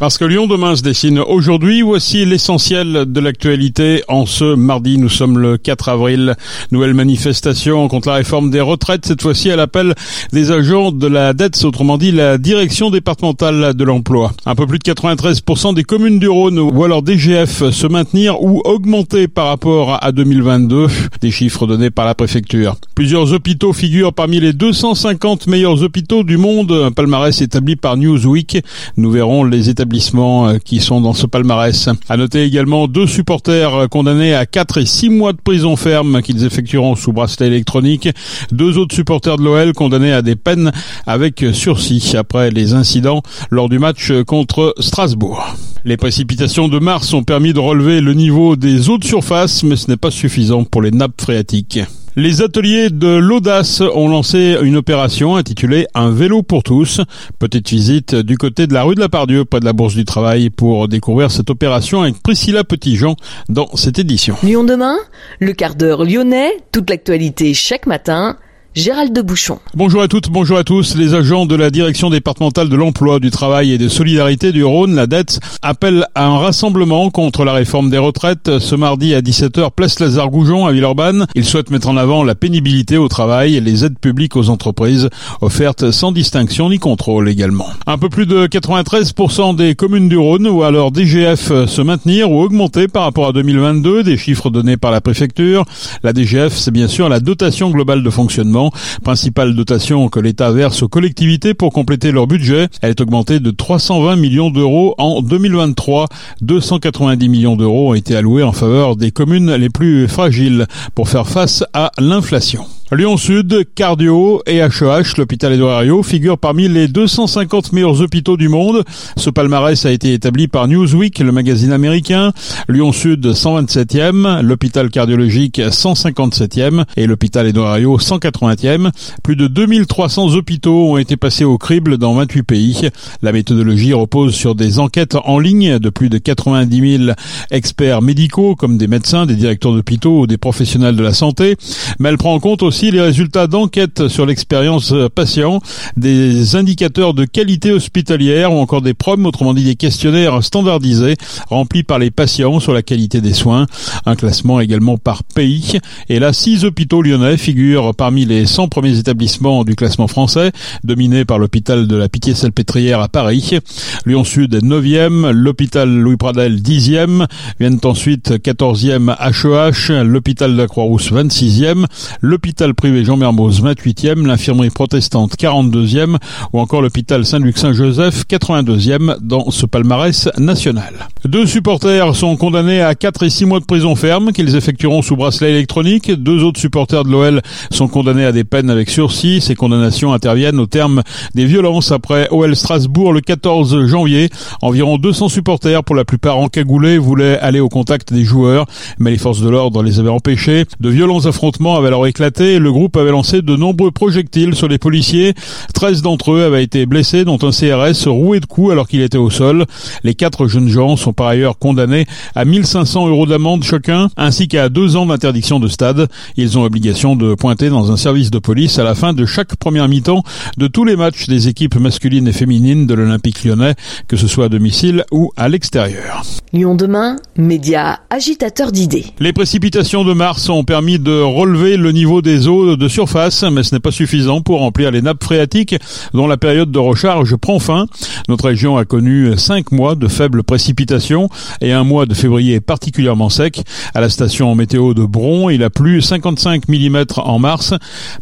Parce que Lyon demain se dessine aujourd'hui, voici l'essentiel de l'actualité en ce mardi. Nous sommes le 4 avril. Nouvelle manifestation contre la réforme des retraites, cette fois-ci à l'appel des agents de la dette, autrement dit la direction départementale de l'emploi. Un peu plus de 93% des communes du Rhône voient leur DGF se maintenir ou augmenter par rapport à 2022, des chiffres donnés par la préfecture. Plusieurs hôpitaux figurent parmi les 250 meilleurs hôpitaux du monde, un palmarès établi par Newsweek. Nous verrons les établissements euh, qui sont dans ce palmarès. À noter également deux supporters euh, condamnés à 4 et 6 mois de prison ferme qu'ils effectueront sous bracelet électronique. Deux autres supporters de l'OL condamnés à des peines avec sursis après les incidents lors du match contre Strasbourg. Les précipitations de mars ont permis de relever le niveau des eaux de surface, mais ce n'est pas suffisant pour les nappes phréatiques. Les ateliers de l'audace ont lancé une opération intitulée Un vélo pour tous. Petite visite du côté de la rue de la Pardieu, près de la Bourse du Travail, pour découvrir cette opération avec Priscilla Petitjean dans cette édition. Lyon demain, le quart d'heure lyonnais, toute l'actualité chaque matin. Gérald de Bouchon. Bonjour à toutes, bonjour à tous. Les agents de la direction départementale de l'emploi, du travail et de solidarité du Rhône, la dette, appellent à un rassemblement contre la réforme des retraites ce mardi à 17h, place Lazare Goujon à Villeurbanne. Ils souhaitent mettre en avant la pénibilité au travail et les aides publiques aux entreprises offertes sans distinction ni contrôle également. Un peu plus de 93% des communes du Rhône voient leur DGF se maintenir ou augmenter par rapport à 2022, des chiffres donnés par la préfecture. La DGF, c'est bien sûr la dotation globale de fonctionnement principale dotation que l'État verse aux collectivités pour compléter leur budget. Elle est augmentée de 320 millions d'euros en 2023. 290 millions d'euros ont été alloués en faveur des communes les plus fragiles pour faire face à l'inflation. Lyon Sud, Cardio et HEH, l'hôpital Edouard figurent parmi les 250 meilleurs hôpitaux du monde. Ce palmarès a été établi par Newsweek, le magazine américain. Lyon Sud 127e, l'hôpital cardiologique 157e et l'hôpital Edouard 180e. Plus de 2300 hôpitaux ont été passés au crible dans 28 pays. La méthodologie repose sur des enquêtes en ligne de plus de 90 000 experts médicaux comme des médecins, des directeurs d'hôpitaux ou des professionnels de la santé. Mais elle prend en compte aussi les résultats d'enquêtes sur l'expérience euh, patient, des indicateurs de qualité hospitalière ou encore des PROM, autrement dit des questionnaires standardisés remplis par les patients sur la qualité des soins. Un classement également par pays. Et là, six hôpitaux lyonnais figurent parmi les 100 premiers établissements du classement français, dominés par l'hôpital de la Pitié-Salpêtrière à Paris. Lyon Sud 9e, l'hôpital Louis Pradel 10e, viennent ensuite 14e HEH, l'hôpital de la Croix-Rousse 26e, l'hôpital privé Jean Mermoz 28e, l'infirmerie protestante 42e ou encore l'hôpital Saint-Luc-Saint-Joseph 82e dans ce palmarès national. Deux supporters sont condamnés à 4 et 6 mois de prison ferme qu'ils effectueront sous bracelet électronique. Deux autres supporters de l'OL sont condamnés à des peines avec sursis. Ces condamnations interviennent au terme des violences après OL Strasbourg le 14 janvier. Environ 200 supporters, pour la plupart encagoulés, voulaient aller au contact des joueurs, mais les forces de l'ordre les avaient empêchés. De violents affrontements avaient alors éclaté le groupe avait lancé de nombreux projectiles sur les policiers. 13 d'entre eux avaient été blessés, dont un CRS roué de coups alors qu'il était au sol. Les quatre jeunes gens sont par ailleurs condamnés à 1500 euros d'amende chacun, ainsi qu'à deux ans d'interdiction de stade. Ils ont obligation de pointer dans un service de police à la fin de chaque première mi-temps de tous les matchs des équipes masculines et féminines de l'Olympique lyonnais, que ce soit à domicile ou à l'extérieur. Lyon demain, média agitateur d'idées. Les précipitations de mars ont permis de relever le niveau des eaux de surface, mais ce n'est pas suffisant pour remplir les nappes phréatiques dont la période de recharge prend fin. Notre région a connu cinq mois de faibles précipitations et un mois de février particulièrement sec. À la station météo de Bron, il a plu 55 mm en mars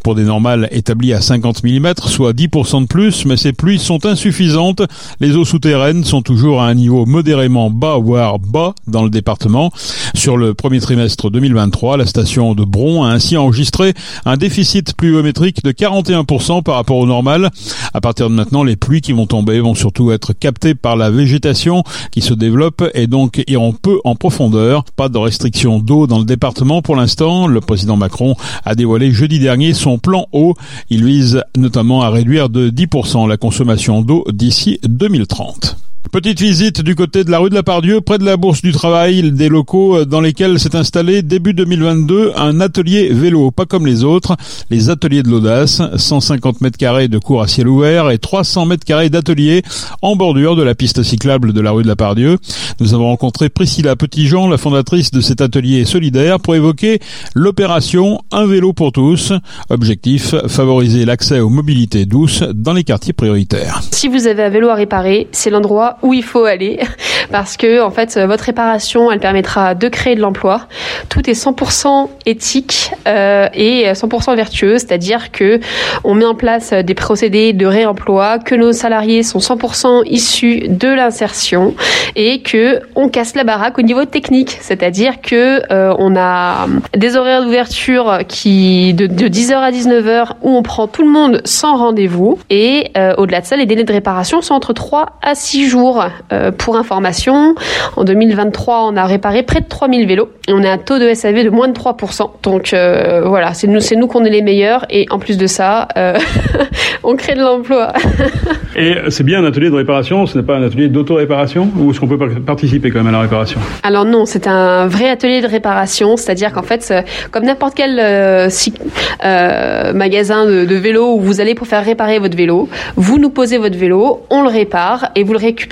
pour des normales établies à 50 mm, soit 10% de plus, mais ces pluies sont insuffisantes. Les eaux souterraines sont toujours à un niveau modérément bas, voire bas dans le département. Sur le premier trimestre 2023, la station de Bron a ainsi enregistré un déficit pluviométrique de 41% par rapport au normal. À partir de maintenant, les pluies qui vont tomber vont surtout être captées par la végétation qui se développe et donc iront peu en profondeur. Pas de restriction d'eau dans le département pour l'instant. Le président Macron a dévoilé jeudi dernier son plan eau. Il vise notamment à réduire de 10% la consommation d'eau d'ici 2030. Petite visite du côté de la rue de la Pardieu, près de la Bourse du Travail, des locaux dans lesquels s'est installé début 2022 un atelier vélo, pas comme les autres, les ateliers de l'audace, 150 mètres carrés de cours à ciel ouvert et 300 mètres carrés d'atelier en bordure de la piste cyclable de la rue de la Pardieu. Nous avons rencontré Priscilla Petitjean, la fondatrice de cet atelier solidaire, pour évoquer l'opération Un vélo pour tous. Objectif, favoriser l'accès aux mobilités douces dans les quartiers prioritaires. Si vous avez un vélo à réparer, c'est l'endroit où il faut aller. Parce que en fait votre réparation elle permettra de créer de l'emploi. Tout est 100% éthique euh, et 100% vertueux, c'est-à-dire que on met en place des procédés de réemploi, que nos salariés sont 100% issus de l'insertion et que on casse la baraque au niveau technique, c'est-à-dire que euh, on a des horaires d'ouverture qui de, 10h à 19h où on prend tout le monde sans rendez-vous. Et euh, au-delà de ça les délais de réparation sont entre 3 à 6 jours euh, pour information, en 2023, on a réparé près de 3000 vélos. Et on a un taux de SAV de moins de 3%. Donc euh, voilà, c'est nous, c'est nous qu'on est les meilleurs. Et en plus de ça, euh, on crée de l'emploi. et c'est bien un atelier de réparation, ce n'est pas un atelier d'auto-réparation? Ou est-ce qu'on peut participer quand même à la réparation? Alors non, c'est un vrai atelier de réparation, c'est-à-dire qu'en fait, comme n'importe quel magasin de, de vélo où vous allez pour faire réparer votre vélo, vous nous posez votre vélo, on le répare et vous le récupérez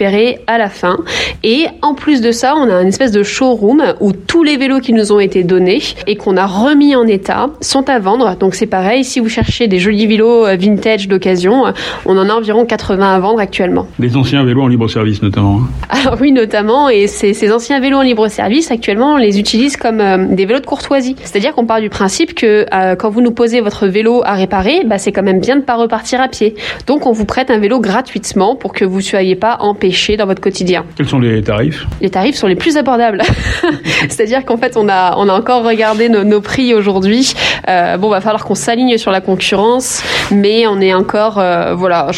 à la fin. Et en plus de ça, on a une espèce de showroom où tous les vélos qui nous ont été donnés et qu'on a remis en état sont à vendre. Donc c'est pareil, si vous cherchez des jolis vélos euh, vintage d'occasion, on en a environ 80 à vendre actuellement. Des anciens vélos en libre service notamment. Hein. Ah oui, notamment. Et ces, ces anciens vélos en libre service, actuellement, on les utilise comme euh, des vélos de courtoisie. C'est-à-dire qu'on part du principe que euh, quand vous nous posez votre vélo à réparer, bah, c'est quand même bien de pas repartir à pied. Donc on vous prête un vélo gratuitement pour que vous ne soyez pas dans votre quotidien. Quels sont les tarifs? Les tarifs sont les plus abordables. C'est-à-dire qu'en fait, on a, on a encore regardé nos, prix aujourd'hui. Euh, bon, va falloir qu'on s'aligne sur la concurrence, mais on est encore, euh, voilà,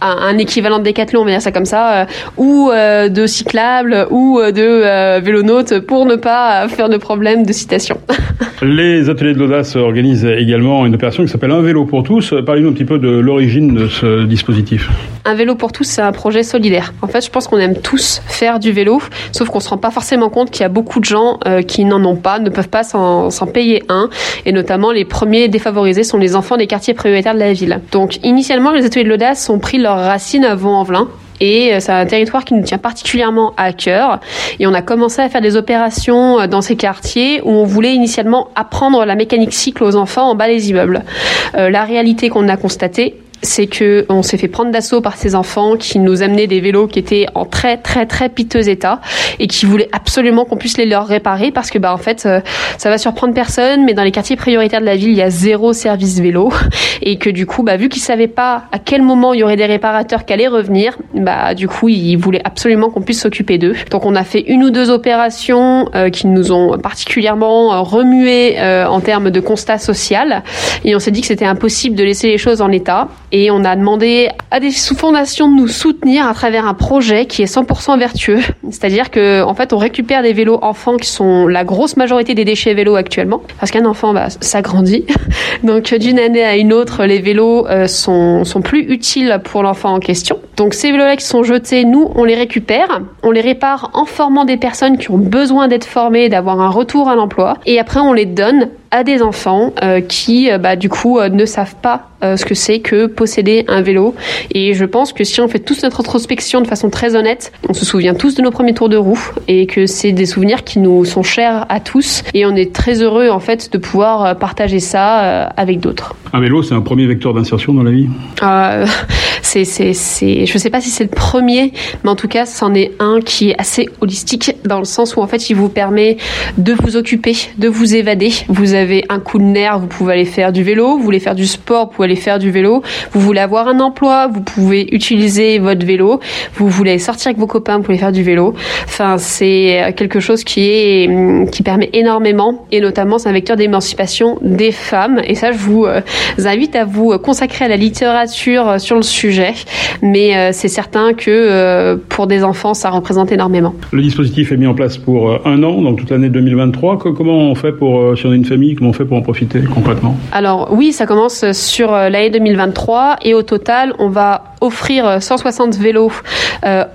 un, équivalent de Decathlon, on va dire ça comme ça, euh, ou euh, de cyclable, ou de vélonaute, pour ne pas faire de problème de citation. Les ateliers de l'audace organisent également une opération qui s'appelle Un vélo pour tous. Parlez-nous un petit peu de l'origine de ce dispositif. Un vélo pour tous, c'est un projet solidaire. En fait, je pense qu'on aime tous faire du vélo, sauf qu'on se rend pas forcément compte qu'il y a beaucoup de gens qui n'en ont pas, ne peuvent pas s'en payer un, et notamment les premiers défavorisés sont les enfants des quartiers prioritaires de ville. Donc, initialement, les ateliers de l'audace ont pris leurs racines à Vaux-en-Velin, et euh, c'est un territoire qui nous tient particulièrement à cœur. Et on a commencé à faire des opérations euh, dans ces quartiers où on voulait initialement apprendre la mécanique cycle aux enfants en bas des immeubles. Euh, la réalité qu'on a constatée, c'est que on s'est fait prendre d'assaut par ces enfants qui nous amenaient des vélos qui étaient en très très très piteux état et qui voulaient absolument qu'on puisse les leur réparer parce que bah en fait euh, ça va surprendre personne mais dans les quartiers prioritaires de la ville il y a zéro service vélo et que du coup bah vu qu'ils savaient pas à quel moment il y aurait des réparateurs qui allaient revenir bah du coup ils voulaient absolument qu'on puisse s'occuper d'eux. Donc on a fait une ou deux opérations euh, qui nous ont particulièrement euh, remué en termes de constat social et on s'est dit que c'était impossible de laisser les choses en état et on a demandé à des sous-fondations de nous soutenir à travers un projet qui est 100% vertueux. C'est-à-dire que en fait, on récupère des vélos enfants qui sont la grosse majorité des déchets vélos actuellement, parce qu'un enfant, bah, ça grandit. Donc d'une année à une autre, les vélos euh, sont, sont plus utiles pour l'enfant en question. Donc ces vélos-là qui sont jetés, nous, on les récupère, on les répare en formant des personnes qui ont besoin d'être formées, d'avoir un retour à l'emploi, et après on les donne à des enfants euh, qui, euh, bah, du coup, euh, ne savent pas ce que c'est que posséder un vélo. Et je pense que si on fait tous notre introspection de façon très honnête, on se souvient tous de nos premiers tours de roue et que c'est des souvenirs qui nous sont chers à tous. Et on est très heureux, en fait, de pouvoir partager ça avec d'autres. Un vélo, c'est un premier vecteur d'insertion dans la vie? C'est, c'est, c'est, je sais pas si c'est le premier, mais en tout cas, c'en est un qui est assez holistique dans le sens où en fait, il vous permet de vous occuper, de vous évader. Vous avez un coup de nerf, vous pouvez aller faire du vélo, vous voulez faire du sport, vous pouvez aller faire du vélo. Vous voulez avoir un emploi, vous pouvez utiliser votre vélo. Vous voulez sortir avec vos copains, vous pouvez faire du vélo. Enfin, c'est quelque chose qui est, qui permet énormément et notamment c'est un vecteur d'émancipation des femmes. Et ça, je vous euh, invite à vous consacrer à la littérature sur le sujet mais euh, c'est certain que euh, pour des enfants, ça représente énormément. Le dispositif est mis en place pour euh, un an, donc toute l'année 2023. Comment on fait pour, si on a une famille, comment on fait pour en profiter concrètement? Alors oui, ça commence sur l'année 2023 et au total, on va offrir 160 vélos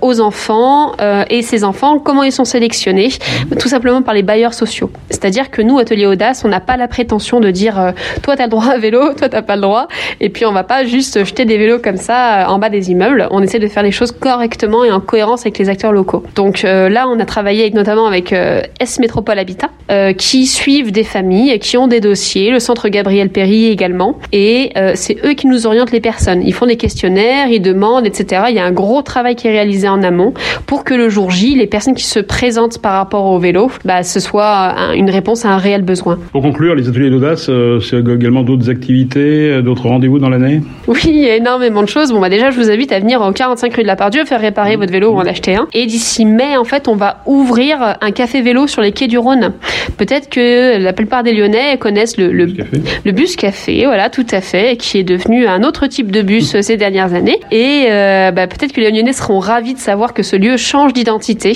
aux enfants et ces enfants, comment ils sont sélectionnés? Tout simplement par les bailleurs sociaux. C'est-à-dire que nous, Atelier Audace, on n'a pas la prétention de dire toi tu as le droit à un vélo, toi t'as pas le droit, et puis on va pas juste jeter des vélos comme ça en bas des immeubles. On essaie de faire les choses correctement et en cohérence avec les acteurs locaux. Donc là, on a travaillé avec, notamment avec S Métropole Habitat, qui suivent des familles, qui ont des dossiers, le centre Gabriel Péry également, et c'est eux qui nous orientent les personnes. Ils font des questionnaires, ils demandent, etc. Il y a un gros travail qui est réalisé en amont pour que le jour J, les personnes qui se présentent par rapport au vélo, bah, ce soit une réponse à un réel besoin. Pour conclure, les ateliers d'audace, euh, c'est également d'autres activités, euh, d'autres rendez-vous dans l'année? Oui, il y a énormément de choses. Bon, bah, déjà, je vous invite à venir au 45 rue de la Pardieu, faire réparer votre vélo ou en acheter un. Et d'ici mai, en fait, on va ouvrir un café vélo sur les quais du Rhône. Peut-être que la plupart des Lyonnais connaissent le, le, le bus café, voilà, tout à fait, qui est devenu un autre type de bus ces dernières années. Et euh, bah, peut-être que les Lyonnais seront ravis de savoir que ce lieu change d'identité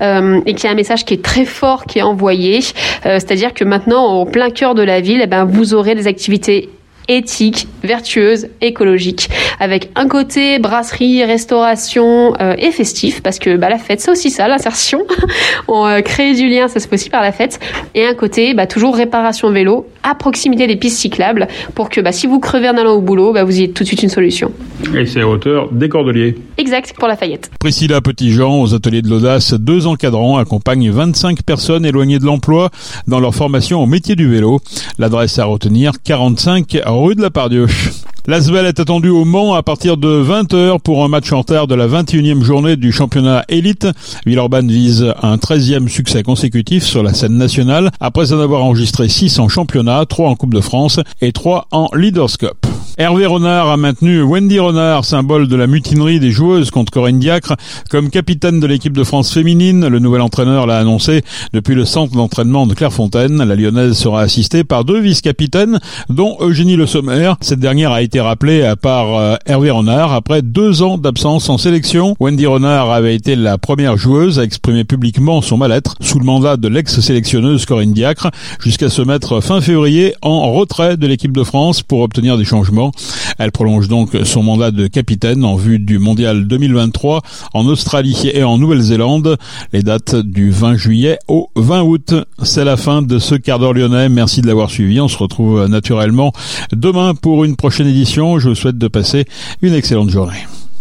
euh, et qu'il y a un message qui est très fort qui est envoyé. Euh, c'est-à-dire que maintenant, au plein cœur de la ville, eh ben, vous aurez des activités éthique, vertueuse, écologique, avec un côté brasserie, restauration et festif, parce que bah, la fête c'est aussi ça, l'insertion. On crée du lien, ça se aussi par la fête, et un côté bah, toujours réparation vélo à proximité des pistes cyclables, pour que bah, si vous crevez en allant au boulot, bah, vous ayez tout de suite une solution. Et c'est à hauteur des Cordeliers. Exact, pour la Fayette. Priscilla Petitjean, aux ateliers de l'audace, deux encadrants accompagnent 25 personnes éloignées de l'emploi dans leur formation au métier du vélo. L'adresse à retenir 45 rue de la Pardieu. L'Asvel est attendu au Mans à partir de 20h pour un match en terre de la 21e journée du championnat élite. Villeurbanne vise un 13e succès consécutif sur la scène nationale après en avoir enregistré 6 en championnat, 3 en Coupe de France et 3 en Leaders Cup. Hervé Renard a maintenu Wendy Renard, symbole de la mutinerie des joueuses contre Corinne Diacre, comme capitaine de l'équipe de France féminine. Le nouvel entraîneur l'a annoncé depuis le centre d'entraînement de Clairefontaine. La lyonnaise sera assistée par deux vice-capitaines, dont Eugénie Le Sommer. Cette dernière a été rappelée par euh, Hervé Renard après deux ans d'absence en sélection. Wendy Renard avait été la première joueuse à exprimer publiquement son mal-être sous le mandat de l'ex-sélectionneuse Corinne Diacre, jusqu'à se mettre fin février en retrait de l'équipe de France pour obtenir des changements elle prolonge donc son mandat de capitaine en vue du mondial 2023 en Australie et en Nouvelle-Zélande. Les dates du 20 juillet au 20 août. C'est la fin de ce quart d'heure lyonnais. Merci de l'avoir suivi. On se retrouve naturellement demain pour une prochaine édition. Je vous souhaite de passer une excellente journée.